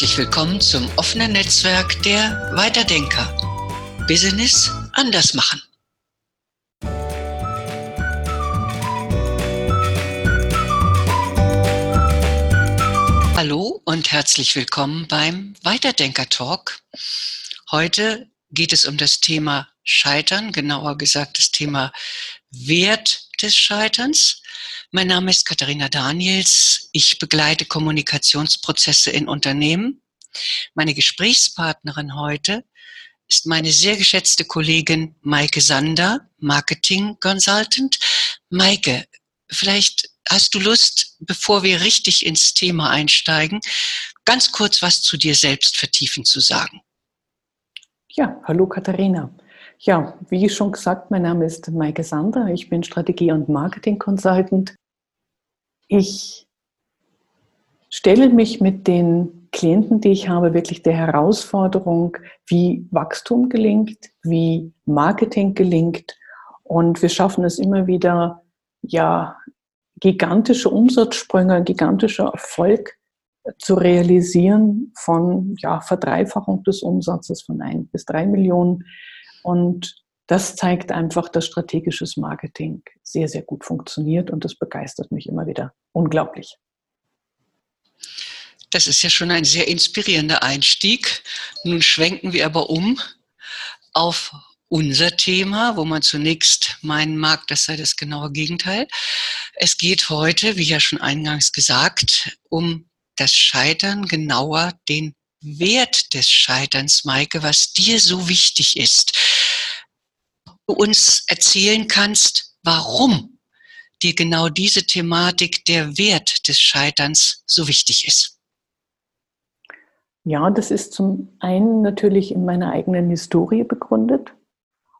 Herzlich willkommen zum offenen Netzwerk der Weiterdenker. Business anders machen. Hallo und herzlich willkommen beim Weiterdenker Talk. Heute geht es um das Thema Scheitern, genauer gesagt das Thema Wert des Scheiterns. Mein Name ist Katharina Daniels. Ich begleite Kommunikationsprozesse in Unternehmen. Meine Gesprächspartnerin heute ist meine sehr geschätzte Kollegin Maike Sander, Marketing Consultant. Maike, vielleicht hast du Lust, bevor wir richtig ins Thema einsteigen, ganz kurz was zu dir selbst vertiefen zu sagen. Ja, hallo Katharina. Ja, wie schon gesagt, mein Name ist Maike Sander. Ich bin Strategie- und Marketing-Consultant. Ich stelle mich mit den Klienten, die ich habe, wirklich der Herausforderung, wie Wachstum gelingt, wie Marketing gelingt. Und wir schaffen es immer wieder, ja, gigantische Umsatzsprünge, gigantischer Erfolg zu realisieren von ja, Verdreifachung des Umsatzes von ein bis drei Millionen und das zeigt einfach, dass strategisches Marketing sehr, sehr gut funktioniert und das begeistert mich immer wieder unglaublich. Das ist ja schon ein sehr inspirierender Einstieg. Nun schwenken wir aber um auf unser Thema, wo man zunächst meinen mag, das sei das genaue Gegenteil. Es geht heute, wie ja schon eingangs gesagt, um das Scheitern, genauer den Wert des Scheiterns, Maike, was dir so wichtig ist. Du uns erzählen kannst, warum dir genau diese Thematik, der Wert des Scheiterns so wichtig ist. Ja, das ist zum einen natürlich in meiner eigenen Historie begründet.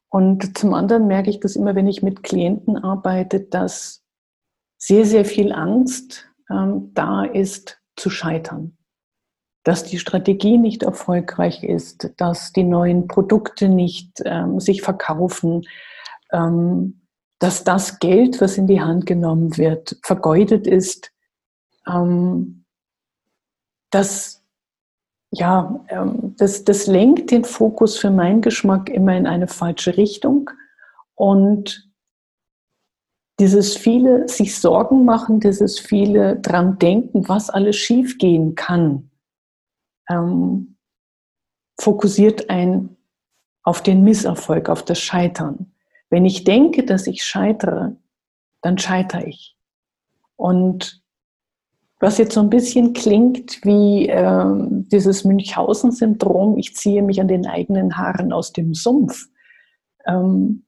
Und zum anderen merke ich das immer, wenn ich mit Klienten arbeite, dass sehr, sehr viel Angst ähm, da ist zu scheitern dass die Strategie nicht erfolgreich ist, dass die neuen Produkte nicht ähm, sich verkaufen, ähm, dass das Geld, was in die Hand genommen wird, vergeudet ist, ähm, das, ja, ähm, das, das lenkt den Fokus für meinen Geschmack immer in eine falsche Richtung. Und dieses viele sich Sorgen machen, dieses viele dran denken, was alles schiefgehen kann, ähm, fokussiert ein auf den Misserfolg, auf das Scheitern. Wenn ich denke, dass ich scheitere, dann scheitere ich. Und was jetzt so ein bisschen klingt wie äh, dieses Münchhausen-Syndrom, ich ziehe mich an den eigenen Haaren aus dem Sumpf, ähm,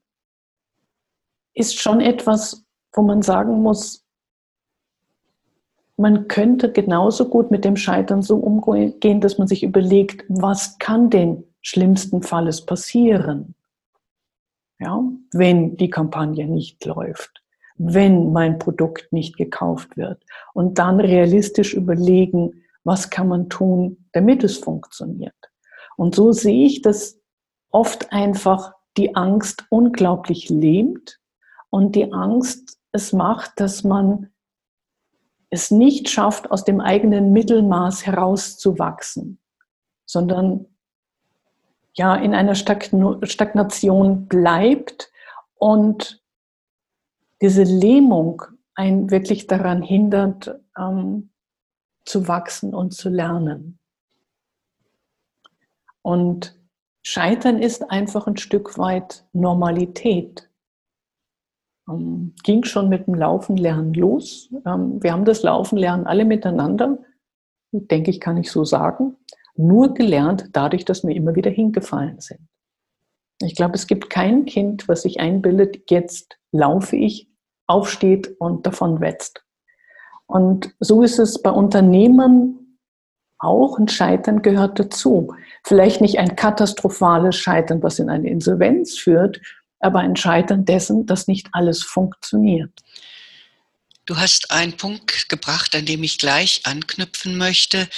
ist schon etwas, wo man sagen muss, man könnte genauso gut mit dem Scheitern so umgehen, dass man sich überlegt, was kann denn schlimmsten Falles passieren, ja, wenn die Kampagne nicht läuft, wenn mein Produkt nicht gekauft wird und dann realistisch überlegen, was kann man tun, damit es funktioniert. Und so sehe ich, dass oft einfach die Angst unglaublich lähmt und die Angst es macht, dass man es nicht schafft, aus dem eigenen Mittelmaß herauszuwachsen, sondern ja in einer Stagnation bleibt und diese Lähmung einen wirklich daran hindert, ähm, zu wachsen und zu lernen. Und Scheitern ist einfach ein Stück weit Normalität. Ähm, ging schon mit dem Laufen lernen los. Ähm, wir haben das Laufen lernen alle miteinander, denke ich, kann ich so sagen. Nur gelernt dadurch, dass wir immer wieder hingefallen sind. Ich glaube, es gibt kein Kind, was sich einbildet, jetzt laufe ich, aufsteht und davon wetzt. Und so ist es bei Unternehmern auch. Ein Scheitern gehört dazu. Vielleicht nicht ein katastrophales Scheitern, was in eine Insolvenz führt, aber ein Scheitern dessen, dass nicht alles funktioniert. Du hast einen Punkt gebracht, an dem ich gleich anknüpfen möchte.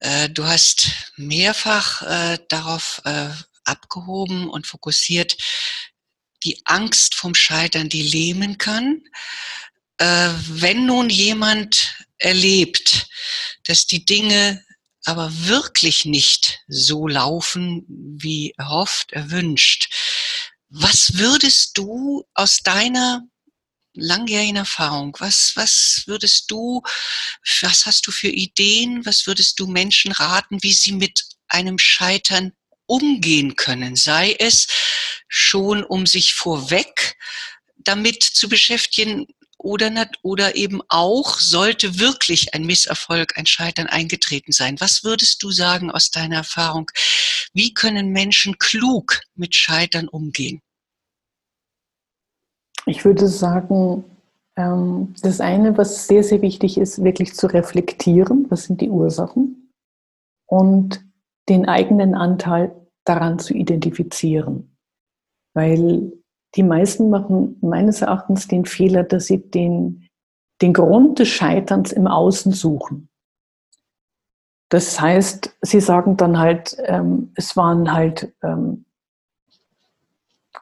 Äh, du hast mehrfach äh, darauf äh, abgehoben und fokussiert, die Angst vom Scheitern, die lähmen kann. Wenn nun jemand erlebt, dass die Dinge aber wirklich nicht so laufen, wie erhofft, erwünscht. Was würdest du aus deiner langjährigen Erfahrung, was, was würdest du, was hast du für Ideen, was würdest du Menschen raten, wie sie mit einem Scheitern umgehen können? Sei es schon, um sich vorweg damit zu beschäftigen, oder, oder eben auch, sollte wirklich ein Misserfolg, ein Scheitern eingetreten sein. Was würdest du sagen aus deiner Erfahrung? Wie können Menschen klug mit Scheitern umgehen? Ich würde sagen, ähm, das eine, was sehr, sehr wichtig ist, wirklich zu reflektieren, was sind die Ursachen und den eigenen Anteil daran zu identifizieren. Weil die meisten machen meines Erachtens den Fehler, dass sie den, den Grund des Scheiterns im Außen suchen. Das heißt, sie sagen dann halt, ähm, es waren halt ähm,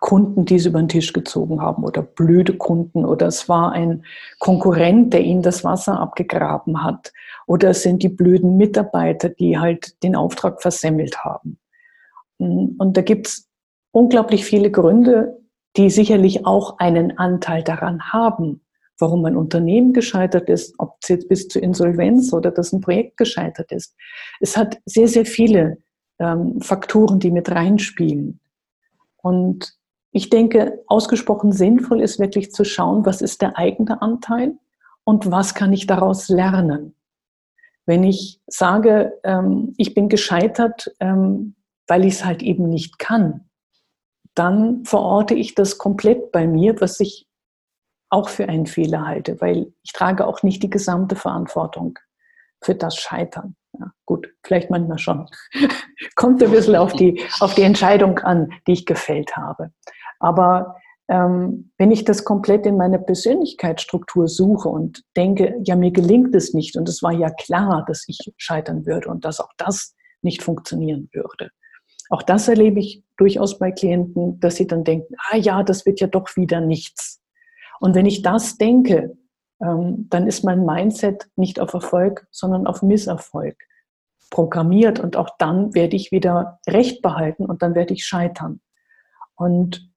Kunden, die es über den Tisch gezogen haben oder blöde Kunden oder es war ein Konkurrent, der ihnen das Wasser abgegraben hat oder es sind die blöden Mitarbeiter, die halt den Auftrag versemmelt haben. Und da gibt es unglaublich viele Gründe, die sicherlich auch einen Anteil daran haben, warum ein Unternehmen gescheitert ist, ob es jetzt bis zur Insolvenz oder dass ein Projekt gescheitert ist. Es hat sehr, sehr viele ähm, Faktoren, die mit reinspielen. Und ich denke, ausgesprochen sinnvoll ist wirklich zu schauen, was ist der eigene Anteil und was kann ich daraus lernen. Wenn ich sage, ähm, ich bin gescheitert, ähm, weil ich es halt eben nicht kann, dann verorte ich das komplett bei mir, was ich auch für einen Fehler halte, weil ich trage auch nicht die gesamte Verantwortung für das Scheitern. Ja, gut, vielleicht manchmal schon. Kommt ein bisschen auf die, auf die Entscheidung an, die ich gefällt habe. Aber ähm, wenn ich das komplett in meiner Persönlichkeitsstruktur suche und denke, ja, mir gelingt es nicht und es war ja klar, dass ich scheitern würde und dass auch das nicht funktionieren würde, auch das erlebe ich durchaus bei Klienten, dass sie dann denken, ah ja, das wird ja doch wieder nichts. Und wenn ich das denke, ähm, dann ist mein Mindset nicht auf Erfolg, sondern auf Misserfolg programmiert. Und auch dann werde ich wieder Recht behalten und dann werde ich scheitern. Und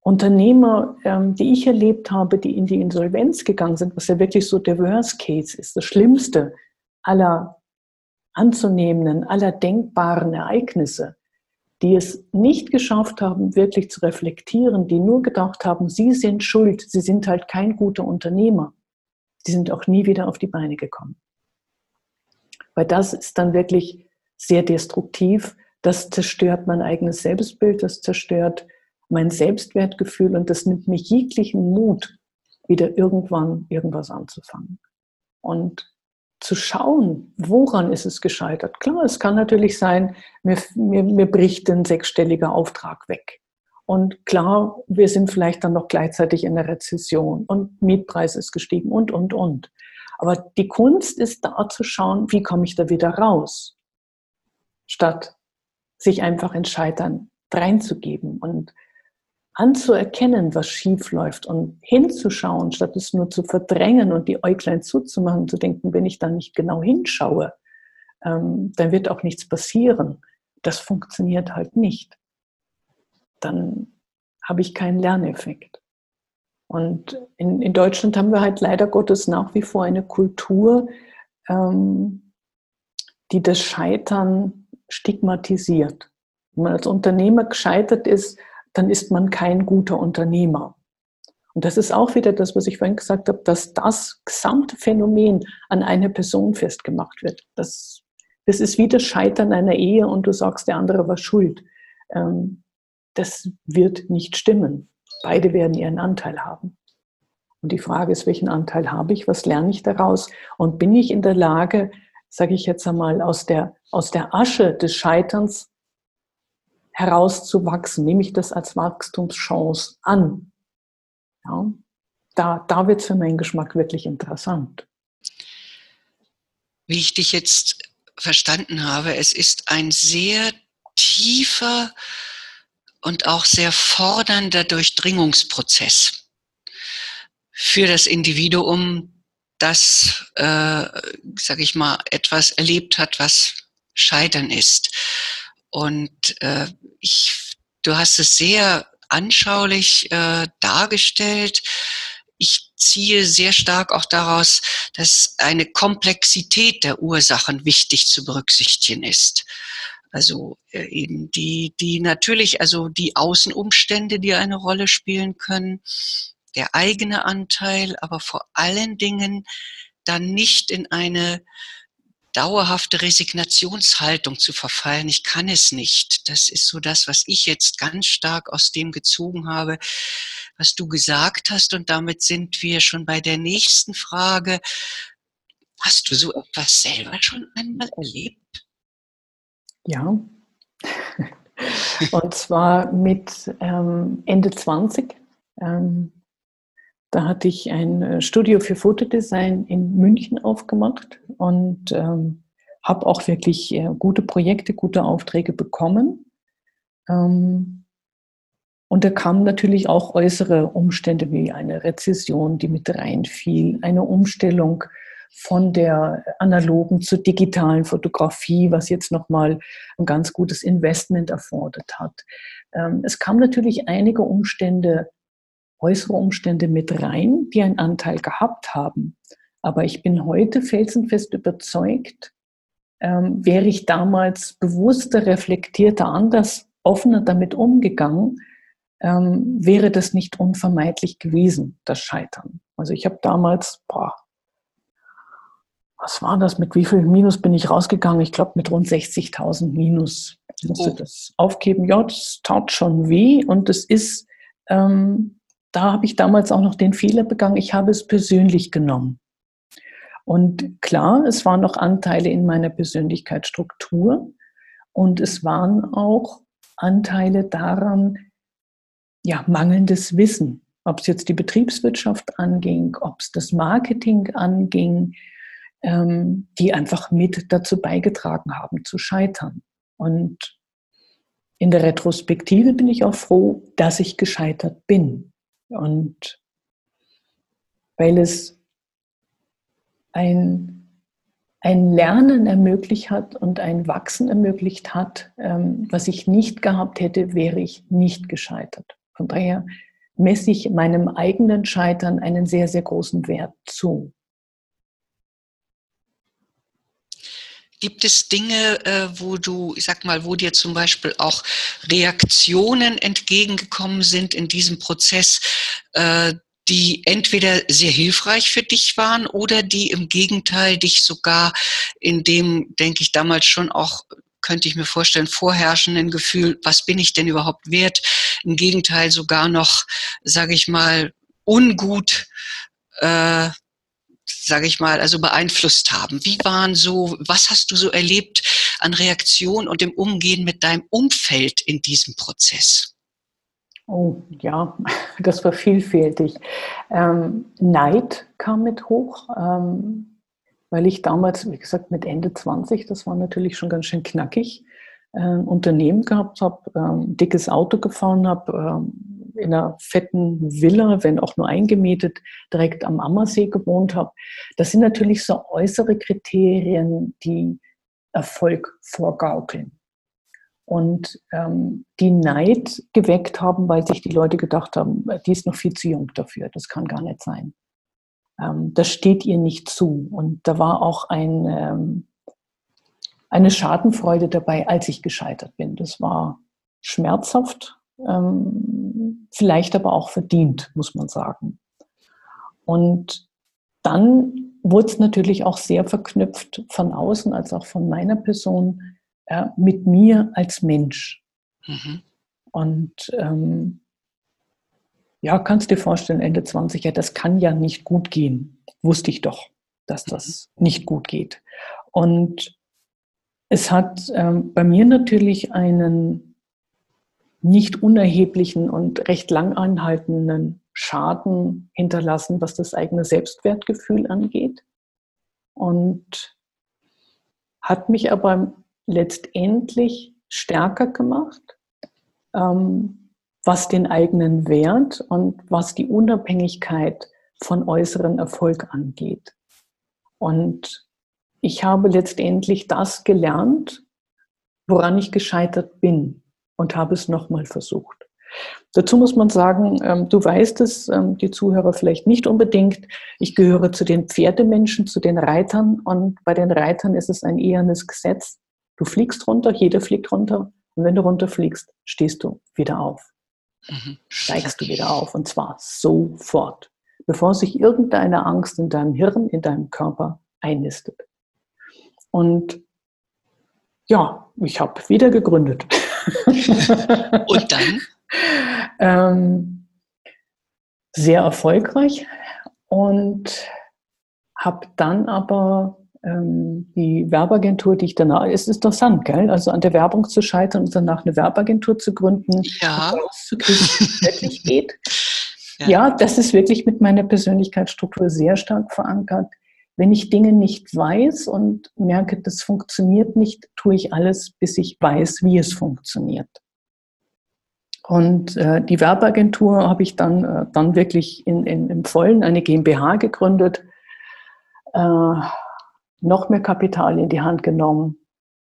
Unternehmer, ähm, die ich erlebt habe, die in die Insolvenz gegangen sind, was ja wirklich so der Worst Case ist, das Schlimmste aller anzunehmenden, aller denkbaren Ereignisse, die es nicht geschafft haben, wirklich zu reflektieren, die nur gedacht haben, sie sind schuld, sie sind halt kein guter Unternehmer, die sind auch nie wieder auf die Beine gekommen. Weil das ist dann wirklich sehr destruktiv, das zerstört mein eigenes Selbstbild, das zerstört mein Selbstwertgefühl und das nimmt mir jeglichen Mut, wieder irgendwann irgendwas anzufangen. Und zu schauen, woran ist es gescheitert. Klar, es kann natürlich sein, mir, mir, mir bricht ein sechsstelliger Auftrag weg. Und klar, wir sind vielleicht dann noch gleichzeitig in der Rezession und Mietpreis ist gestiegen und, und, und. Aber die Kunst ist da zu schauen, wie komme ich da wieder raus, statt sich einfach in Scheitern reinzugeben. Und anzuerkennen, was schief läuft und hinzuschauen, statt es nur zu verdrängen und die Äuglein zuzumachen, zu denken, wenn ich da nicht genau hinschaue, ähm, dann wird auch nichts passieren. Das funktioniert halt nicht. Dann habe ich keinen Lerneffekt. Und in, in Deutschland haben wir halt leider Gottes nach wie vor eine Kultur, ähm, die das Scheitern stigmatisiert. Wenn man als Unternehmer gescheitert ist, dann ist man kein guter Unternehmer. Und das ist auch wieder das, was ich vorhin gesagt habe, dass das gesamte Phänomen an eine Person festgemacht wird. Das, das ist wie das Scheitern einer Ehe und du sagst, der andere war schuld. Ähm, das wird nicht stimmen. Beide werden ihren Anteil haben. Und die Frage ist, welchen Anteil habe ich? Was lerne ich daraus? Und bin ich in der Lage, sage ich jetzt einmal, aus der, aus der Asche des Scheiterns herauszuwachsen, nehme ich das als Wachstumschance an. Ja, da da wird es für meinen Geschmack wirklich interessant. Wie ich dich jetzt verstanden habe, es ist ein sehr tiefer und auch sehr fordernder Durchdringungsprozess für das Individuum, das, äh, sage ich mal, etwas erlebt hat, was Scheitern ist. Und äh, ich, du hast es sehr anschaulich äh, dargestellt. Ich ziehe sehr stark auch daraus, dass eine Komplexität der Ursachen wichtig zu berücksichtigen ist. Also äh, eben die, die natürlich, also die Außenumstände, die eine Rolle spielen können, der eigene Anteil, aber vor allen Dingen dann nicht in eine dauerhafte Resignationshaltung zu verfallen. Ich kann es nicht. Das ist so das, was ich jetzt ganz stark aus dem gezogen habe, was du gesagt hast. Und damit sind wir schon bei der nächsten Frage. Hast du so etwas selber schon einmal erlebt? Ja. Und zwar mit ähm, Ende 20. Ähm, da hatte ich ein äh, Studio für Fotodesign in München aufgemacht und ähm, habe auch wirklich äh, gute Projekte, gute Aufträge bekommen. Ähm, und da kamen natürlich auch äußere Umstände wie eine Rezession, die mit reinfiel, eine Umstellung von der analogen zur digitalen Fotografie, was jetzt nochmal ein ganz gutes Investment erfordert hat. Ähm, es kamen natürlich einige Umstände äußere Umstände mit rein, die einen Anteil gehabt haben. Aber ich bin heute felsenfest überzeugt, ähm, wäre ich damals bewusster, reflektierter, anders, offener damit umgegangen, ähm, wäre das nicht unvermeidlich gewesen, das Scheitern. Also ich habe damals, boah, was war das, mit wie viel Minus bin ich rausgegangen? Ich glaube mit rund 60.000 Minus. Ich musste oh. das aufgeben. Ja, das tat schon weh und das ist ähm, da habe ich damals auch noch den Fehler begangen, ich habe es persönlich genommen. Und klar, es waren noch Anteile in meiner Persönlichkeitsstruktur und es waren auch Anteile daran, ja, mangelndes Wissen. Ob es jetzt die Betriebswirtschaft anging, ob es das Marketing anging, ähm, die einfach mit dazu beigetragen haben zu scheitern. Und in der Retrospektive bin ich auch froh, dass ich gescheitert bin. Und weil es ein, ein Lernen ermöglicht hat und ein Wachsen ermöglicht hat, ähm, was ich nicht gehabt hätte, wäre ich nicht gescheitert. Von daher messe ich meinem eigenen Scheitern einen sehr, sehr großen Wert zu. Gibt es Dinge, äh, wo du, ich sag mal, wo dir zum Beispiel auch Reaktionen entgegengekommen sind in diesem Prozess, äh, die entweder sehr hilfreich für dich waren oder die im Gegenteil dich sogar in dem, denke ich, damals schon auch könnte ich mir vorstellen, vorherrschenden Gefühl, was bin ich denn überhaupt wert, im Gegenteil sogar noch, sage ich mal, ungut äh, sage ich mal, also beeinflusst haben? Wie waren so, was hast du so erlebt an Reaktion und dem Umgehen mit deinem Umfeld in diesem Prozess? Oh ja, das war vielfältig. Ähm, Neid kam mit hoch, ähm, weil ich damals, wie gesagt, mit Ende 20, das war natürlich schon ganz schön knackig, äh, Unternehmen gehabt habe, ähm, dickes Auto gefahren habe, ähm, in einer fetten Villa, wenn auch nur eingemietet, direkt am Ammersee gewohnt habe. Das sind natürlich so äußere Kriterien, die Erfolg vorgaukeln. Und ähm, die Neid geweckt haben, weil sich die Leute gedacht haben, die ist noch viel zu jung dafür, das kann gar nicht sein. Ähm, das steht ihr nicht zu. Und da war auch ein, ähm, eine Schadenfreude dabei, als ich gescheitert bin. Das war schmerzhaft, ähm, vielleicht aber auch verdient, muss man sagen. Und dann wurde es natürlich auch sehr verknüpft von außen als auch von meiner Person äh, mit mir als Mensch. Mhm. Und ähm, ja, kannst dir vorstellen, Ende 20, ja, das kann ja nicht gut gehen. Wusste ich doch, dass das mhm. nicht gut geht. Und es hat ähm, bei mir natürlich einen nicht unerheblichen und recht lang anhaltenden Schaden hinterlassen, was das eigene Selbstwertgefühl angeht. Und hat mich aber letztendlich stärker gemacht, ähm, was den eigenen Wert und was die Unabhängigkeit von äußeren Erfolg angeht. Und ich habe letztendlich das gelernt, woran ich gescheitert bin und habe es nochmal versucht. Dazu muss man sagen, ähm, du weißt es, ähm, die Zuhörer vielleicht nicht unbedingt. Ich gehöre zu den Pferdemenschen, zu den Reitern und bei den Reitern ist es ein ehernes Gesetz. Du fliegst runter, jeder fliegt runter und wenn du runterfliegst, stehst du wieder auf. Mhm. Steigst du wieder auf und zwar sofort, bevor sich irgendeine Angst in deinem Hirn, in deinem Körper einnistet. Und ja, ich habe wieder gegründet. Und dann? ähm, sehr erfolgreich und habe dann aber ähm, die Werbeagentur, die ich danach, es ist interessant, gell? Also an der Werbung zu scheitern und danach eine Werbeagentur zu gründen, ja. rauszukriegen, wie es wirklich geht. Ja. ja, das ist wirklich mit meiner Persönlichkeitsstruktur sehr stark verankert. Wenn ich Dinge nicht weiß und merke, das funktioniert nicht, tue ich alles, bis ich weiß, wie es funktioniert. Und äh, die Werbeagentur habe ich dann, äh, dann wirklich in, in, im Vollen eine GmbH gegründet, äh, noch mehr Kapital in die Hand genommen,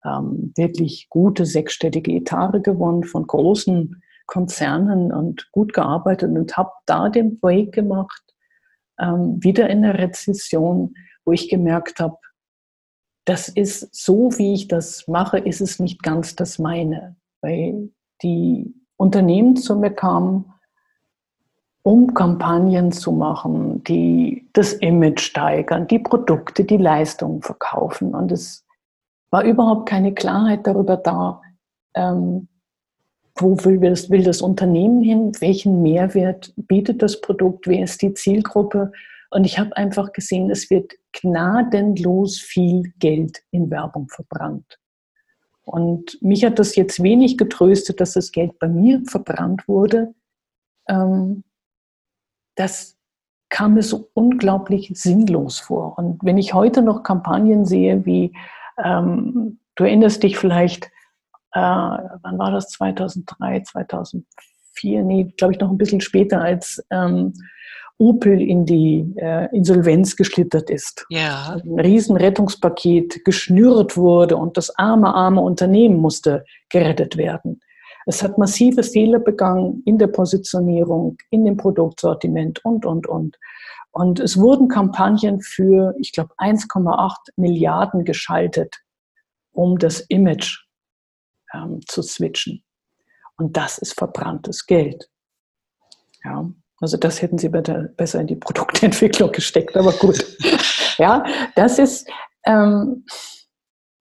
ähm, wirklich gute sechsstellige Etage gewonnen von großen Konzernen und gut gearbeitet und habe da den Break gemacht, ähm, wieder in der Rezession, wo ich gemerkt habe, das ist so, wie ich das mache, ist es nicht ganz das meine. Weil die Unternehmen zu mir kamen, um Kampagnen zu machen, die das Image steigern, die Produkte, die Leistungen verkaufen. Und es war überhaupt keine Klarheit darüber da, ähm, wo will das, will das Unternehmen hin, welchen Mehrwert bietet das Produkt, wer ist die Zielgruppe. Und ich habe einfach gesehen, es wird gnadenlos viel Geld in Werbung verbrannt. Und mich hat das jetzt wenig getröstet, dass das Geld bei mir verbrannt wurde. Ähm, das kam mir so unglaublich sinnlos vor. Und wenn ich heute noch Kampagnen sehe, wie ähm, du erinnerst dich vielleicht, äh, wann war das, 2003, 2004, nee, glaube ich noch ein bisschen später, als ähm, Opel in die äh, Insolvenz geschlittert ist. Ja. Ein Riesenrettungspaket geschnürt wurde und das arme, arme Unternehmen musste gerettet werden. Es hat massive Fehler begangen in der Positionierung, in dem Produktsortiment und, und, und. Und es wurden Kampagnen für, ich glaube, 1,8 Milliarden geschaltet, um das Image ähm, zu switchen. Und das ist verbranntes Geld. Ja. Also das hätten sie besser in die Produktentwicklung gesteckt, aber gut. ja, das ist ähm,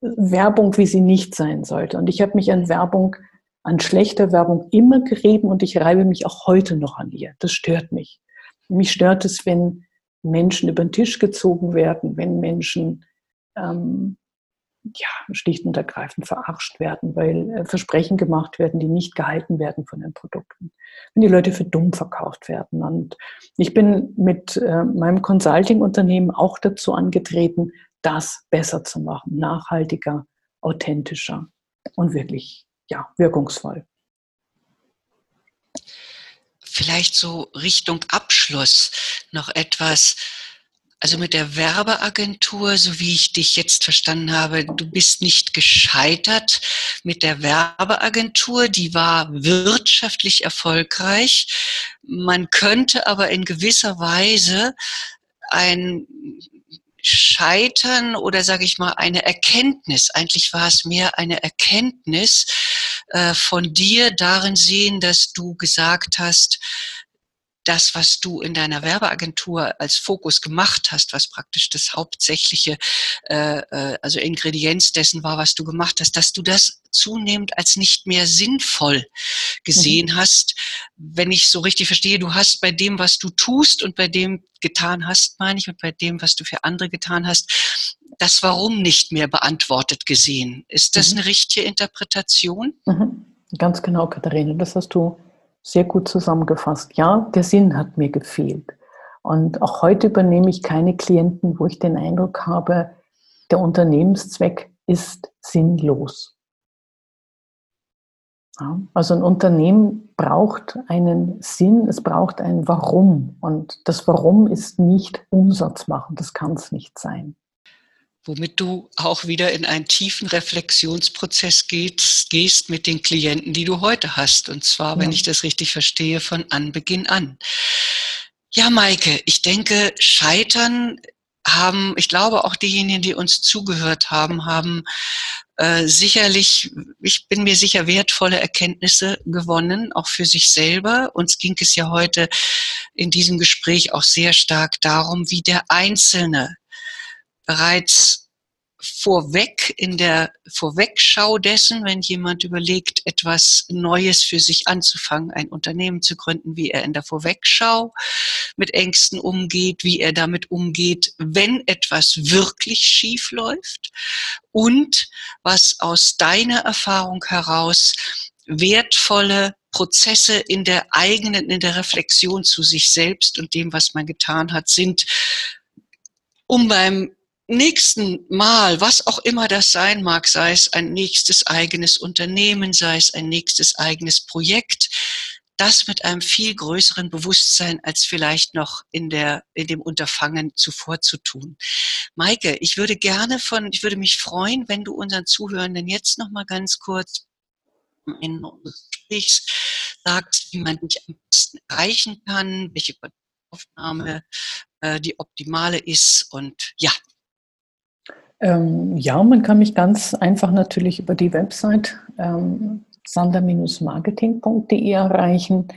Werbung, wie sie nicht sein sollte. Und ich habe mich an Werbung, an schlechter Werbung immer gerieben und ich reibe mich auch heute noch an ihr. Das stört mich. Mich stört es, wenn Menschen über den Tisch gezogen werden, wenn Menschen ähm, ja, schlicht und ergreifend verarscht werden, weil äh, Versprechen gemacht werden, die nicht gehalten werden von den Produkten. Wenn die Leute für dumm verkauft werden. Und ich bin mit äh, meinem Consulting-Unternehmen auch dazu angetreten, das besser zu machen, nachhaltiger, authentischer und wirklich, ja, wirkungsvoll. Vielleicht so Richtung Abschluss noch etwas, also mit der Werbeagentur, so wie ich dich jetzt verstanden habe, du bist nicht gescheitert mit der Werbeagentur, die war wirtschaftlich erfolgreich. Man könnte aber in gewisser Weise ein Scheitern oder sage ich mal eine Erkenntnis, eigentlich war es mehr eine Erkenntnis äh, von dir darin sehen, dass du gesagt hast, das, was du in deiner Werbeagentur als Fokus gemacht hast, was praktisch das hauptsächliche, äh, äh, also Ingredienz dessen war, was du gemacht hast, dass du das zunehmend als nicht mehr sinnvoll gesehen mhm. hast. Wenn ich so richtig verstehe, du hast bei dem, was du tust und bei dem getan hast, meine ich, und bei dem, was du für andere getan hast, das Warum nicht mehr beantwortet gesehen. Ist das mhm. eine richtige Interpretation? Mhm. Ganz genau, Katharina, das hast du sehr gut zusammengefasst. Ja, der Sinn hat mir gefehlt. Und auch heute übernehme ich keine Klienten, wo ich den Eindruck habe, der Unternehmenszweck ist sinnlos. Ja, also ein Unternehmen braucht einen Sinn, es braucht ein Warum. Und das Warum ist nicht Umsatz machen, das kann es nicht sein. Womit du auch wieder in einen tiefen Reflexionsprozess gehst, gehst mit den Klienten, die du heute hast. Und zwar, wenn ja. ich das richtig verstehe, von Anbeginn an. Ja, Maike, ich denke, Scheitern haben, ich glaube auch diejenigen, die uns zugehört haben, haben äh, sicherlich, ich bin mir sicher, wertvolle Erkenntnisse gewonnen, auch für sich selber. Uns ging es ja heute in diesem Gespräch auch sehr stark darum, wie der Einzelne bereits vorweg in der Vorwegschau dessen, wenn jemand überlegt, etwas Neues für sich anzufangen, ein Unternehmen zu gründen, wie er in der Vorwegschau mit Ängsten umgeht, wie er damit umgeht, wenn etwas wirklich schief läuft und was aus deiner Erfahrung heraus wertvolle Prozesse in der eigenen, in der Reflexion zu sich selbst und dem, was man getan hat, sind, um beim nächsten Mal, was auch immer das sein mag, sei es ein nächstes eigenes Unternehmen, sei es ein nächstes eigenes Projekt, das mit einem viel größeren Bewusstsein als vielleicht noch in der, in dem Unterfangen zuvor zu tun. Maike, ich würde gerne von, ich würde mich freuen, wenn du unseren Zuhörenden jetzt noch mal ganz kurz in Gesprächs sagst, wie man dich am besten erreichen kann, welche Aufnahme äh, die optimale ist und ja, ähm, ja, man kann mich ganz einfach natürlich über die Website ähm, sander-marketing.de erreichen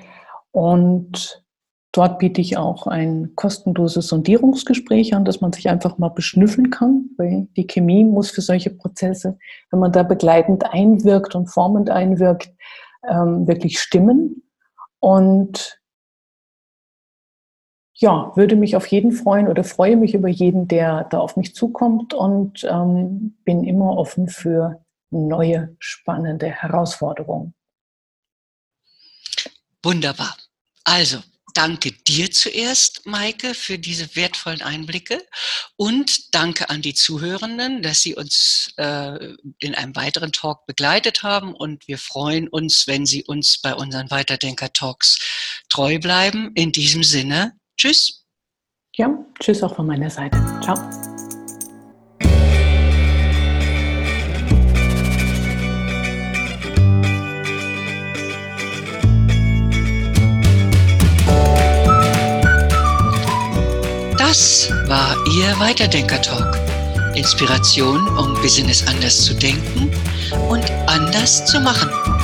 und dort biete ich auch ein kostenloses Sondierungsgespräch an, dass man sich einfach mal beschnüffeln kann, weil die Chemie muss für solche Prozesse, wenn man da begleitend einwirkt und formend einwirkt, ähm, wirklich stimmen. Und ja, würde mich auf jeden freuen oder freue mich über jeden, der da auf mich zukommt und ähm, bin immer offen für neue spannende Herausforderungen. Wunderbar. Also, danke dir zuerst, Maike, für diese wertvollen Einblicke und danke an die Zuhörenden, dass sie uns äh, in einem weiteren Talk begleitet haben und wir freuen uns, wenn sie uns bei unseren Weiterdenker-Talks treu bleiben. In diesem Sinne, Tschüss. Ja, tschüss auch von meiner Seite. Ciao. Das war Ihr Weiterdenker-Talk. Inspiration, um Business anders zu denken und anders zu machen.